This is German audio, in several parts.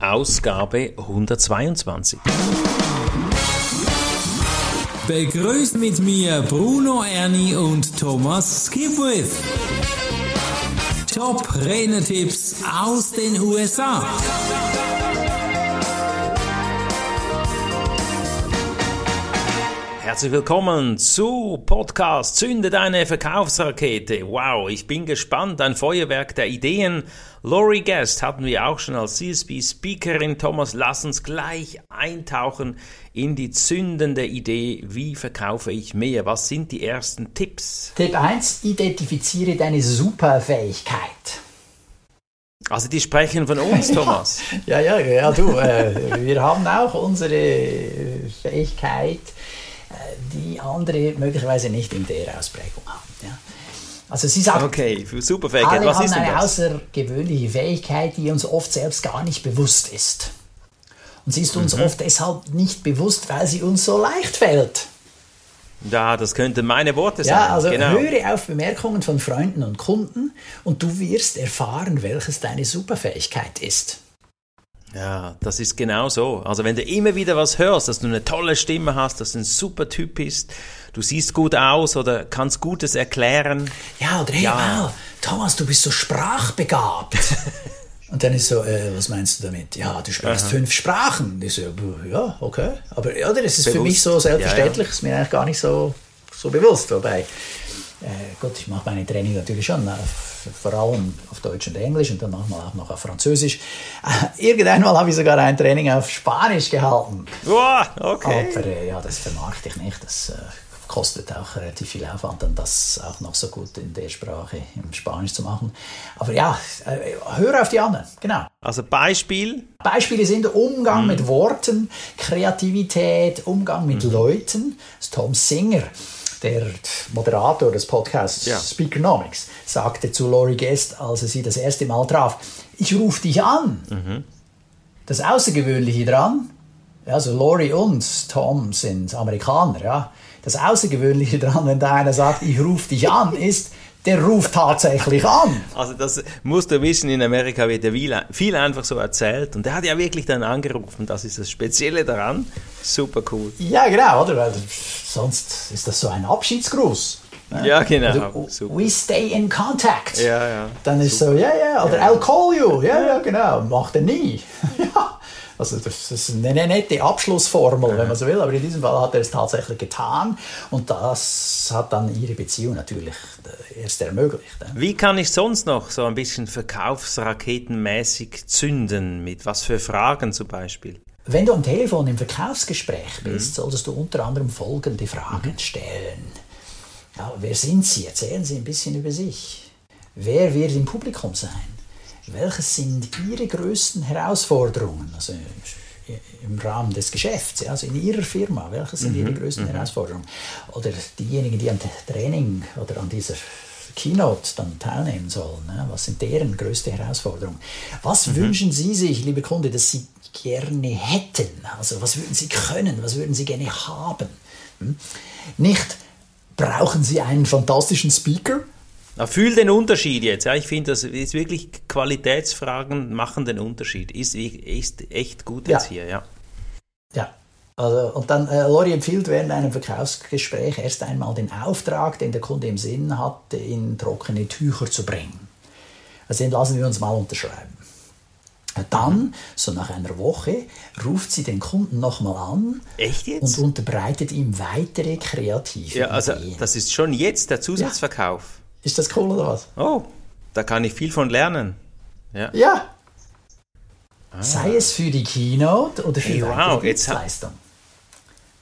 Ausgabe 122. Begrüßt mit mir Bruno Ernie und Thomas Skipwith. Top Renetipps aus den USA. Herzlich willkommen zu Podcast Zünde deine Verkaufsrakete. Wow, ich bin gespannt. Ein Feuerwerk der Ideen. Lori Guest hatten wir auch schon als CSB-Speakerin. Thomas, lass uns gleich eintauchen in die zündende Idee. Wie verkaufe ich mehr? Was sind die ersten Tipps? Tipp 1. Identifiziere deine Superfähigkeit. Also die sprechen von uns, Thomas. ja, ja, ja, du. Äh, wir haben auch unsere Fähigkeit die andere möglicherweise nicht in der Ausprägung haben. Ja. Also sie sagt, okay, super Fähigkeit. Alle Was haben ist eine außergewöhnliche Fähigkeit, die uns oft selbst gar nicht bewusst ist. Und sie ist uns mhm. oft deshalb nicht bewusst, weil sie uns so leicht fällt. Ja, das könnten meine Worte sein. Ja, also genau. höre auf Bemerkungen von Freunden und Kunden und du wirst erfahren, welches deine Superfähigkeit ist. Ja, das ist genau so. Also wenn du immer wieder was hörst, dass du eine tolle Stimme hast, dass du ein super Typ bist, du siehst gut aus oder kannst Gutes erklären. Ja, oder hey, ja. Wow, Thomas, du bist so sprachbegabt. Und dann ist so, äh, was meinst du damit? Ja, du sprichst Aha. fünf Sprachen. Ich so, ja, okay. Aber ja, das ist bewusst. für mich so selbstverständlich, ja, ja. ist mir eigentlich gar nicht so, so bewusst. Wobei, äh, gut, ich mache meine Training natürlich schon äh, vor allem auf Deutsch und Englisch und dann manchmal auch noch auf Französisch. Äh, irgendwann habe ich sogar ein Training auf Spanisch gehalten. Wow, okay. Aber äh, ja, das vermarkte ich nicht. Das kostet auch relativ viel Aufwand, dann das auch noch so gut in der Sprache, im Spanisch zu machen. Aber ja, äh, hör auf die anderen, genau. Also Beispiel? Beispiele sind Umgang mhm. mit Worten, Kreativität, Umgang mit mhm. Leuten. Das ist Tom Singer der Moderator des Podcasts ja. Speakernomics, sagte zu Lori Guest, als er sie das erste Mal traf, ich rufe dich an. Mhm. Das Außergewöhnliche dran, also Lori und Tom sind Amerikaner, ja. Das Außergewöhnliche dran, wenn da einer sagt, ich rufe dich an, ist, der ruft tatsächlich an. Also das musst du wissen, in Amerika wird ja viel einfach so erzählt und der hat ja wirklich dann angerufen, das ist das Spezielle daran. Super cool. Ja, genau, oder? Weil sonst ist das so ein Abschiedsgruß. Ne? Ja, genau. Also, we stay in contact. Ja, ja. Dann ist Super. so, ja, ja, oder ja. I'll call you. Ja, ja, genau. Macht er nie. ja. Also das ist eine nette Abschlussformel, wenn man so will, aber in diesem Fall hat er es tatsächlich getan und das hat dann ihre Beziehung natürlich erst ermöglicht. Wie kann ich sonst noch so ein bisschen verkaufsraketenmäßig zünden? Mit was für Fragen zum Beispiel? Wenn du am Telefon im Verkaufsgespräch bist, mhm. solltest du unter anderem folgende Fragen mhm. stellen. Ja, wer sind Sie? Erzählen Sie ein bisschen über sich. Wer wird im Publikum sein? Welches sind Ihre größten Herausforderungen? Also im Rahmen des Geschäfts, also in Ihrer Firma, welche sind mhm. Ihre größten mhm. Herausforderungen? Oder diejenigen, die am Training oder an dieser Keynote dann teilnehmen sollen, was sind deren größte Herausforderungen? Was mhm. wünschen Sie sich, liebe Kunde, dass Sie gerne hätten? Also was würden Sie können, was würden Sie gerne haben? Hm? Nicht, brauchen Sie einen fantastischen Speaker? Na, fühl den Unterschied jetzt. Ja, ich finde, das ist wirklich Qualitätsfragen machen den Unterschied. Ist, ist echt gut jetzt ja. hier, ja. Ja. Also, und dann, äh, Lori empfiehlt während einem Verkaufsgespräch erst einmal den Auftrag, den der Kunde im Sinn hat, in trockene Tücher zu bringen. Also den lassen wir uns mal unterschreiben. Dann, so nach einer Woche, ruft sie den Kunden nochmal an und unterbreitet ihm weitere kreative ja, also Ideen. Das ist schon jetzt der Zusatzverkauf. Ja. Ist das cool oder was? Oh, da kann ich viel von lernen. Ja. ja. Ah. Sei es für die Keynote oder für die wow, Dienstleistung.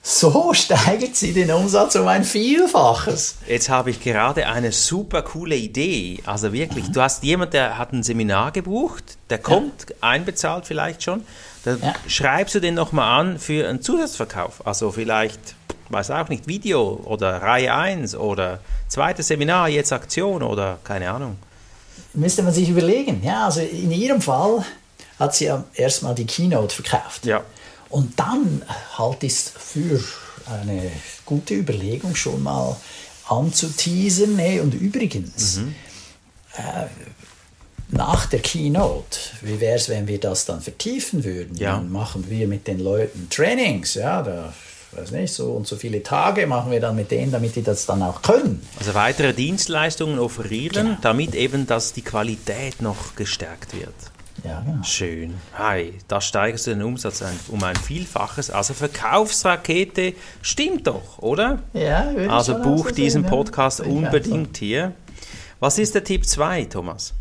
So steigert sie den Umsatz um ein Vielfaches. Jetzt habe ich gerade eine super coole Idee. Also wirklich, mhm. du hast jemand, der hat ein Seminar gebucht, der kommt, ja. einbezahlt vielleicht schon. Dann ja. schreibst du den nochmal an für einen Zusatzverkauf. Also vielleicht, weiß auch nicht, Video oder Reihe 1 oder zweites Seminar, jetzt Aktion oder keine Ahnung. Müsste man sich überlegen. Ja, also in ihrem Fall hat sie ja erstmal die Keynote verkauft. Ja. Und dann halt ist für eine gute Überlegung schon mal anzuteasern. Hey, und übrigens, mhm. äh, nach der Keynote, wie wäre es, wenn wir das dann vertiefen würden? Ja. Dann machen wir mit den Leuten Trainings, ja, da weiß nicht, so und so viele Tage machen wir dann mit denen, damit die das dann auch können. Also weitere Dienstleistungen offerieren, Genau. damit eben, dass die Qualität noch gestärkt wird. Ja, genau. Schön. Hi, da steigerst du den Umsatz ein, um ein Vielfaches. Also Verkaufsrakete stimmt doch, oder? Ja, würde ich Also buch so diesen sehen, ja. Podcast auch unbedingt hier. Was ist der Tipp 2, Thomas?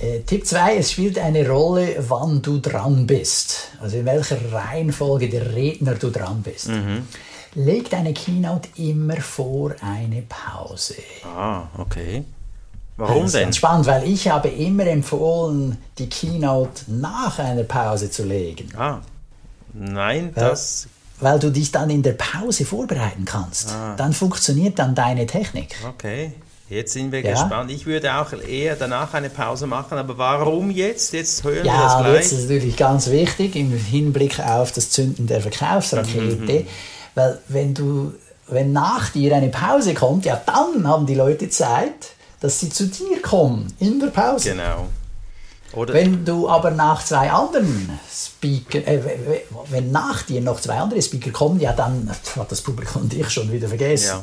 Äh, Tipp 2, es spielt eine Rolle, wann du dran bist. Also in welcher Reihenfolge der Redner du dran bist. Mhm. Leg deine Keynote immer vor eine Pause. Ah, okay. Warum Das ist denn? spannend, weil ich habe immer empfohlen, die Keynote nach einer Pause zu legen. Ah, nein, das. Weil du dich dann in der Pause vorbereiten kannst. Dann funktioniert dann deine Technik. Okay, jetzt sind wir Ja. gespannt. Ich würde auch eher danach eine Pause machen, aber warum jetzt? Jetzt hören Ja, wir das gleich. jetzt ist natürlich ganz wichtig im Hinblick auf das Zünden der Verkaufsrakete, weil wenn du, wenn nach dir eine Pause kommt, ja, dann haben die Leute Zeit, dass sie zu dir kommen in der Pause. Genau. Oder Wenn du aber nach zwei anderen Speaker, äh, wenn nach dir noch zwei andere Speaker kommen, ja, dann hat das Publikum dich schon wieder vergessen. ja.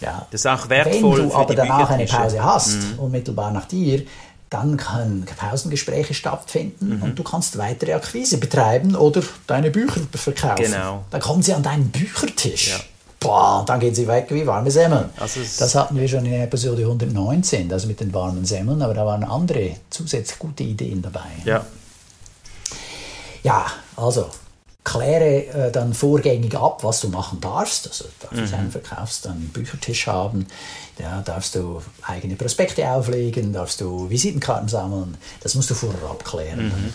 Ja. Das ist auch Wenn wertvoll du für aber danach eine. Pause hast, unmittelbar nach dir, dann können Pausengespräche stattfinden Mhm. und du kannst weitere Akquise betreiben oder deine Bücher verkaufen. Genau. Dann kommen sie an deinen Büchertisch. Ja. Boah, und dann gehen sie weg wie warme Semmeln. Also das hatten wir schon in Episode 119, das mit den warmen Semmeln, aber da waren andere zusätzlich gute Ideen dabei. Ja, Ja, also kläre äh, dann vorgängig ab, was du machen darfst. Also darf Mhm. ich einen verkaufst, dann einen Büchertisch haben, ja, darfst du eigene Prospekte auflegen, darfst du Visitenkarten sammeln. Das musst du vorher abklären, Mhm.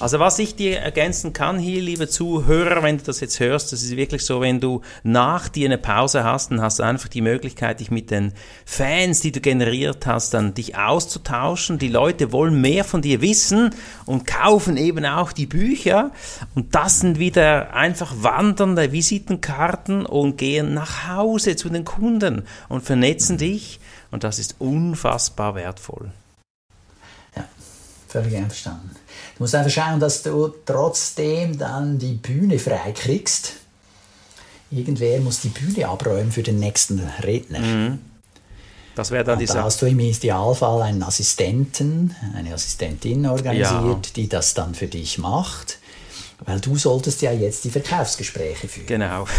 Also was ich dir ergänzen kann hier, liebe Zuhörer, wenn du das jetzt hörst, das ist wirklich so, wenn du nach dir eine Pause hast, dann hast du einfach die Möglichkeit, dich mit den Fans, die du generiert hast, dann dich auszutauschen. Die Leute wollen mehr von dir wissen und kaufen eben auch die Bücher. Und das sind wieder einfach wandernde Visitenkarten und gehen nach Hause zu den Kunden und vernetzen dich. Und das ist unfassbar wertvoll. Ja, völlig einverstanden. Du musst einfach schauen, dass du trotzdem dann die Bühne frei kriegst. Irgendwer muss die Bühne abräumen für den nächsten Redner. Das wäre dann die Da hast du im Idealfall einen Assistenten, eine Assistentin organisiert, die das dann für dich macht. Weil du solltest ja jetzt die Verkaufsgespräche führen. Genau.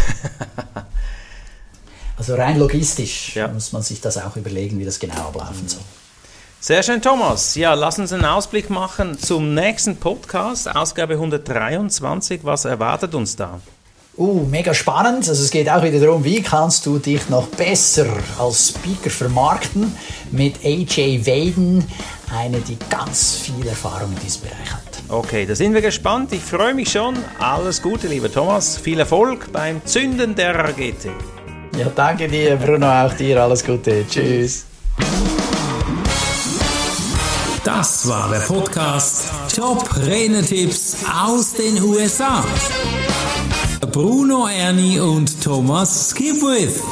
Also rein logistisch Ja. muss man sich das auch überlegen, wie das genau ablaufen soll. Sehr schön, Thomas. Ja, lass uns einen Ausblick machen zum nächsten Podcast, Ausgabe 123. Was erwartet uns da? Uh, mega spannend. Also es geht auch wieder darum, wie kannst du dich noch besser als Speaker vermarkten mit AJ Waden, eine, die ganz viel Erfahrung in diesem Bereich hat. Okay, da sind wir gespannt. Ich freue mich schon. Alles Gute, lieber Thomas. Viel Erfolg beim Zünden der Rakete. Ja, danke dir, Bruno, auch dir alles Gute. Tschüss. Das war der Podcast Top Renetipps aus den USA. Bruno Ernie und Thomas Skipwith.